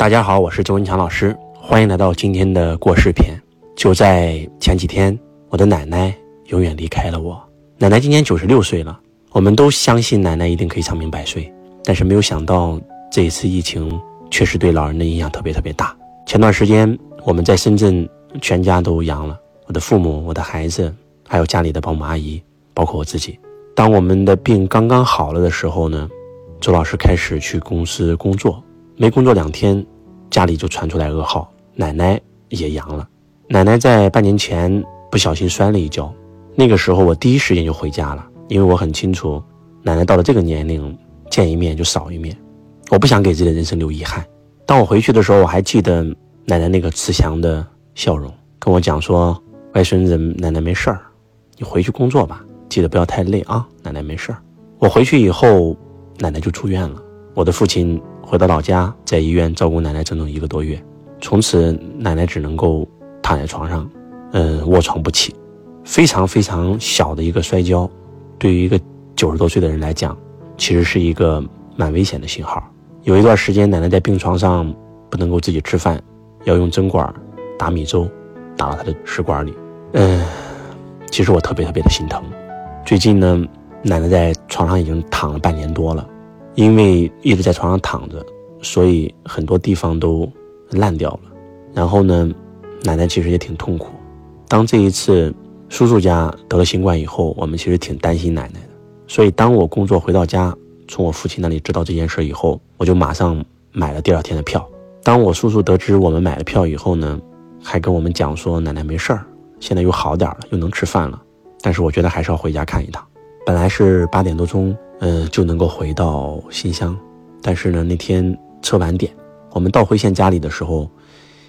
大家好，我是周文强老师，欢迎来到今天的过世篇。就在前几天，我的奶奶永远离开了我。奶奶今年九十六岁了，我们都相信奶奶一定可以长命百岁，但是没有想到这一次疫情确实对老人的影响特别特别大。前段时间我们在深圳全家都阳了，我的父母、我的孩子，还有家里的保姆阿姨，包括我自己。当我们的病刚刚好了的时候呢，周老师开始去公司工作，没工作两天，家里就传出来噩耗，奶奶也阳了。奶奶在半年前不小心摔了一跤。那个时候我第一时间就回家了，因为我很清楚，奶奶到了这个年龄，见一面就少一面，我不想给自己的人生留遗憾。当我回去的时候，我还记得奶奶那个慈祥的笑容，跟我讲说：“外孙子，奶奶没事儿，你回去工作吧，记得不要太累啊，奶奶没事儿。”我回去以后，奶奶就住院了。我的父亲回到老家，在医院照顾奶奶整整一个多月，从此奶奶只能够躺在床上，嗯，卧床不起。非常非常小的一个摔跤，对于一个九十多岁的人来讲，其实是一个蛮危险的信号。有一段时间，奶奶在病床上不能够自己吃饭，要用针管打米粥，打到她的食管里。嗯，其实我特别特别的心疼。最近呢，奶奶在床上已经躺了半年多了，因为一直在床上躺着，所以很多地方都烂掉了。然后呢，奶奶其实也挺痛苦。当这一次。叔叔家得了新冠以后，我们其实挺担心奶奶的。所以，当我工作回到家，从我父亲那里知道这件事以后，我就马上买了第二天的票。当我叔叔得知我们买了票以后呢，还跟我们讲说奶奶没事儿，现在又好点了，又能吃饭了。但是我觉得还是要回家看一趟。本来是八点多钟，嗯，就能够回到新乡，但是呢，那天车晚点，我们到辉县家里的时候，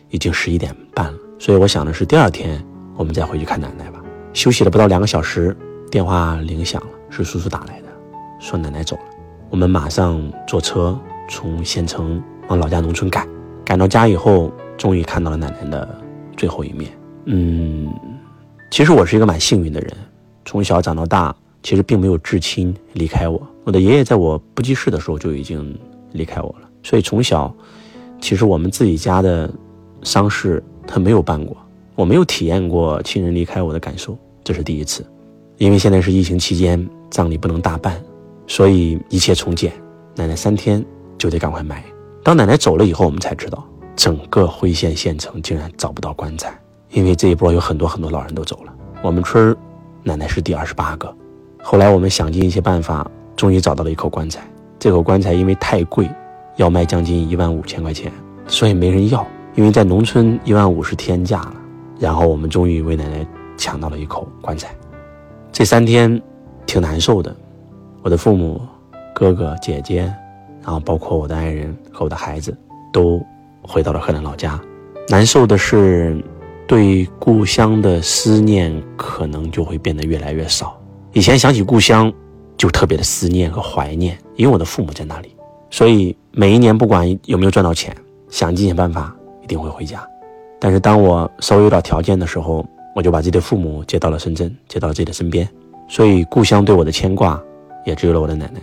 已经十一点半了。所以我想的是第二天我们再回去看奶奶吧。休息了不到两个小时，电话铃响了，是叔叔打来的，说奶奶走了。我们马上坐车从县城往老家农村赶，赶到家以后，终于看到了奶奶的最后一面。嗯，其实我是一个蛮幸运的人，从小长到大，其实并没有至亲离开我。我的爷爷在我不记事的时候就已经离开我了，所以从小，其实我们自己家的丧事他没有办过。我没有体验过亲人离开我的感受，这是第一次。因为现在是疫情期间，葬礼不能大办，所以一切从简。奶奶三天就得赶快埋。当奶奶走了以后，我们才知道，整个辉县县城竟然找不到棺材，因为这一波有很多很多老人都走了。我们村，奶奶是第二十八个。后来我们想尽一切办法，终于找到了一口棺材。这口棺材因为太贵，要卖将近一万五千块钱，所以没人要。因为在农村，一万五是天价了。然后我们终于为奶奶抢到了一口棺材，这三天挺难受的，我的父母、哥哥姐姐，然后包括我的爱人和我的孩子，都回到了河南老家。难受的是，对故乡的思念可能就会变得越来越少。以前想起故乡，就特别的思念和怀念，因为我的父母在那里，所以每一年不管有没有赚到钱，想尽办法一定会回家。但是当我稍微有点条件的时候，我就把自己的父母接到了深圳，接到了自己的身边。所以故乡对我的牵挂，也只有了我的奶奶。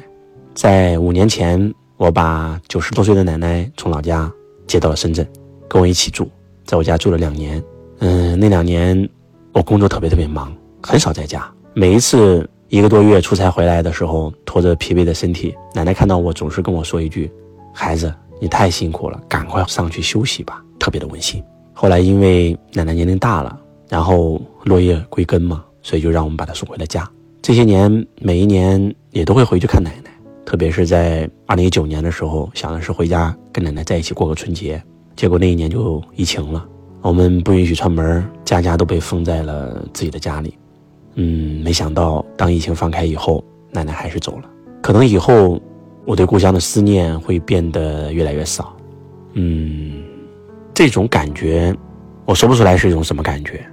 在五年前，我把九十多岁的奶奶从老家接到了深圳，跟我一起住，在我家住了两年。嗯，那两年我工作特别特别忙，很少在家。每一次一个多月出差回来的时候，拖着疲惫的身体，奶奶看到我总是跟我说一句：“孩子，你太辛苦了，赶快上去休息吧。”特别的温馨。后来因为奶奶年龄大了，然后落叶归根嘛，所以就让我们把她送回了家。这些年每一年也都会回去看奶奶，特别是在二零一九年的时候，想的是回家跟奶奶在一起过个春节，结果那一年就疫情了，我们不允许串门，家家都被封在了自己的家里。嗯，没想到当疫情放开以后，奶奶还是走了。可能以后我对故乡的思念会变得越来越少。嗯。这种感觉，我说不出来是一种什么感觉。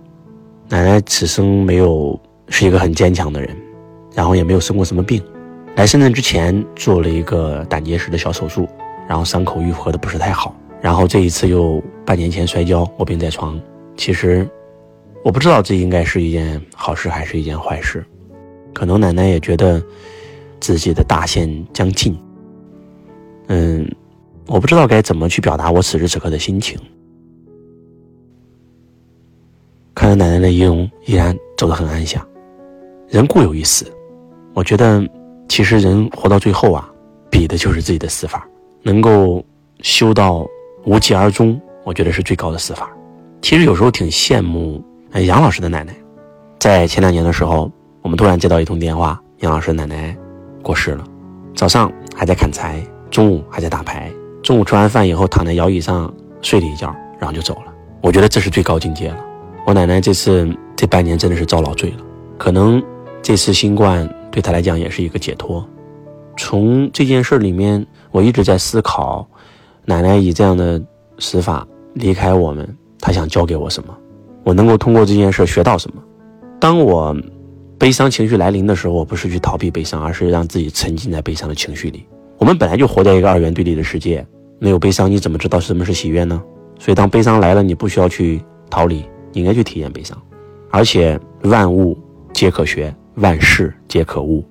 奶奶此生没有是一个很坚强的人，然后也没有生过什么病。来深圳之前做了一个胆结石的小手术，然后伤口愈合的不是太好。然后这一次又半年前摔跤卧病在床。其实我不知道这应该是一件好事还是一件坏事。可能奶奶也觉得自己的大限将近。嗯，我不知道该怎么去表达我此时此刻的心情。看着奶奶的仪容依然走得很安详，人固有一死，我觉得其实人活到最后啊，比的就是自己的死法，能够修到无疾而终，我觉得是最高的死法。其实有时候挺羡慕杨老师的奶奶，在前两年的时候，我们突然接到一通电话，杨老师奶奶过世了，早上还在砍柴，中午还在打牌，中午吃完饭以后躺在摇椅上睡了一觉，然后就走了。我觉得这是最高境界了。我奶奶这次这半年真的是遭老罪了，可能这次新冠对她来讲也是一个解脱。从这件事里面，我一直在思考，奶奶以这样的死法离开我们。她想教给我什么？我能够通过这件事学到什么？当我悲伤情绪来临的时候，我不是去逃避悲伤，而是让自己沉浸在悲伤的情绪里。我们本来就活在一个二元对立的世界，没有悲伤，你怎么知道什么是喜悦呢？所以，当悲伤来了，你不需要去逃离，你应该去体验悲伤。而且，万物皆可学，万事皆可悟。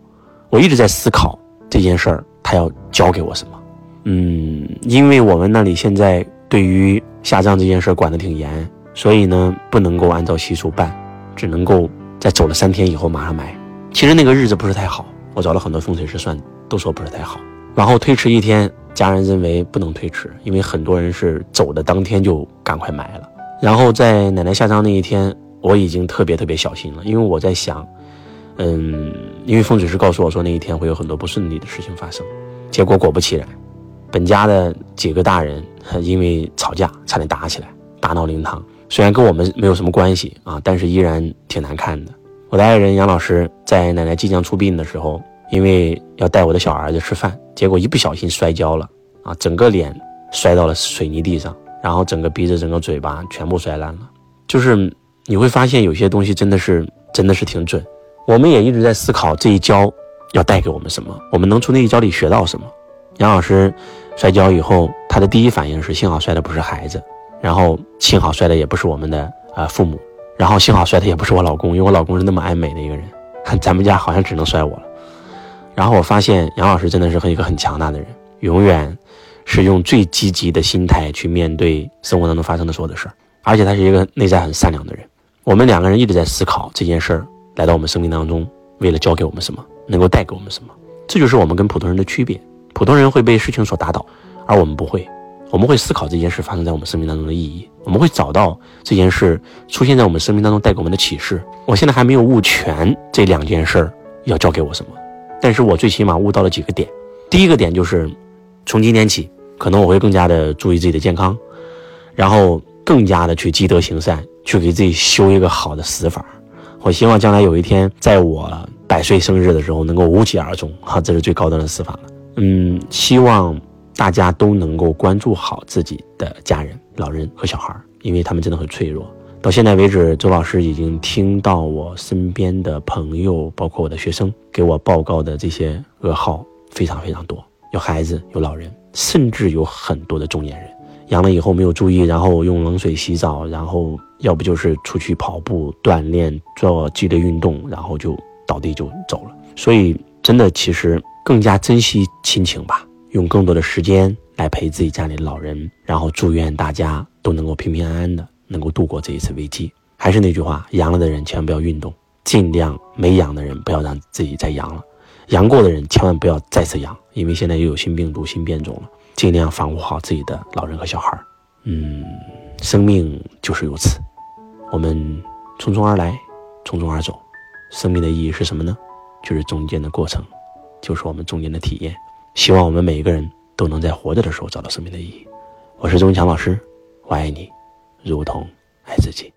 我一直在思考这件事儿，他要教给我什么？嗯，因为我们那里现在。对于下葬这件事管得挺严，所以呢不能够按照习俗办，只能够在走了三天以后马上埋。其实那个日子不是太好，我找了很多风水师算，都说不是太好。往后推迟一天，家人认为不能推迟，因为很多人是走的当天就赶快埋了。然后在奶奶下葬那一天，我已经特别特别小心了，因为我在想，嗯，因为风水师告诉我说那一天会有很多不顺利的事情发生，结果果不其然。本家的几个大人 因为吵架差点打起来，大闹灵堂。虽然跟我们没有什么关系啊，但是依然挺难看的。我的爱人杨老师在奶奶即将出殡的时候，因为要带我的小儿子吃饭，结果一不小心摔跤了啊，整个脸摔到了水泥地上，然后整个鼻子、整个嘴巴全部摔烂了。就是你会发现有些东西真的是真的是挺准。我们也一直在思考这一跤要带给我们什么，我们能从那一跤里学到什么。杨老师。摔跤以后，他的第一反应是幸好摔的不是孩子，然后幸好摔的也不是我们的呃父母，然后幸好摔的也不是我老公，因为我老公是那么爱美的一个人，咱们家好像只能摔我了。然后我发现杨老师真的是和一个很强大的人，永远是用最积极的心态去面对生活当中发生的所有的事儿，而且他是一个内在很善良的人。我们两个人一直在思考这件事儿来到我们生命当中，为了教给我们什么，能够带给我们什么，这就是我们跟普通人的区别。普通人会被事情所打倒，而我们不会。我们会思考这件事发生在我们生命当中的意义，我们会找到这件事出现在我们生命当中带给我们的启示。我现在还没有悟全这两件事要教给我什么，但是我最起码悟到了几个点。第一个点就是，从今天起，可能我会更加的注意自己的健康，然后更加的去积德行善，去给自己修一个好的死法。我希望将来有一天，在我百岁生日的时候，能够无疾而终。哈，这是最高端的死法了。嗯，希望大家都能够关注好自己的家人、老人和小孩，因为他们真的很脆弱。到现在为止，周老师已经听到我身边的朋友，包括我的学生给我报告的这些噩耗非常非常多，有孩子，有老人，甚至有很多的中年人阳了以后没有注意，然后用冷水洗澡，然后要不就是出去跑步锻炼做剧烈运动，然后就倒地就走了。所以，真的其实。更加珍惜亲情吧，用更多的时间来陪自己家里的老人，然后祝愿大家都能够平平安安的，能够度过这一次危机。还是那句话，阳了的人千万不要运动，尽量没阳的人不要让自己再阳了，阳过的人千万不要再次阳，因为现在又有新病毒、新变种了，尽量防护好自己的老人和小孩。嗯，生命就是如此，我们匆匆而来，匆匆而走，生命的意义是什么呢？就是中间的过程。就是我们中间的体验，希望我们每一个人都能在活着的时候找到生命的意义。我是钟强老师，我爱你，如同爱自己。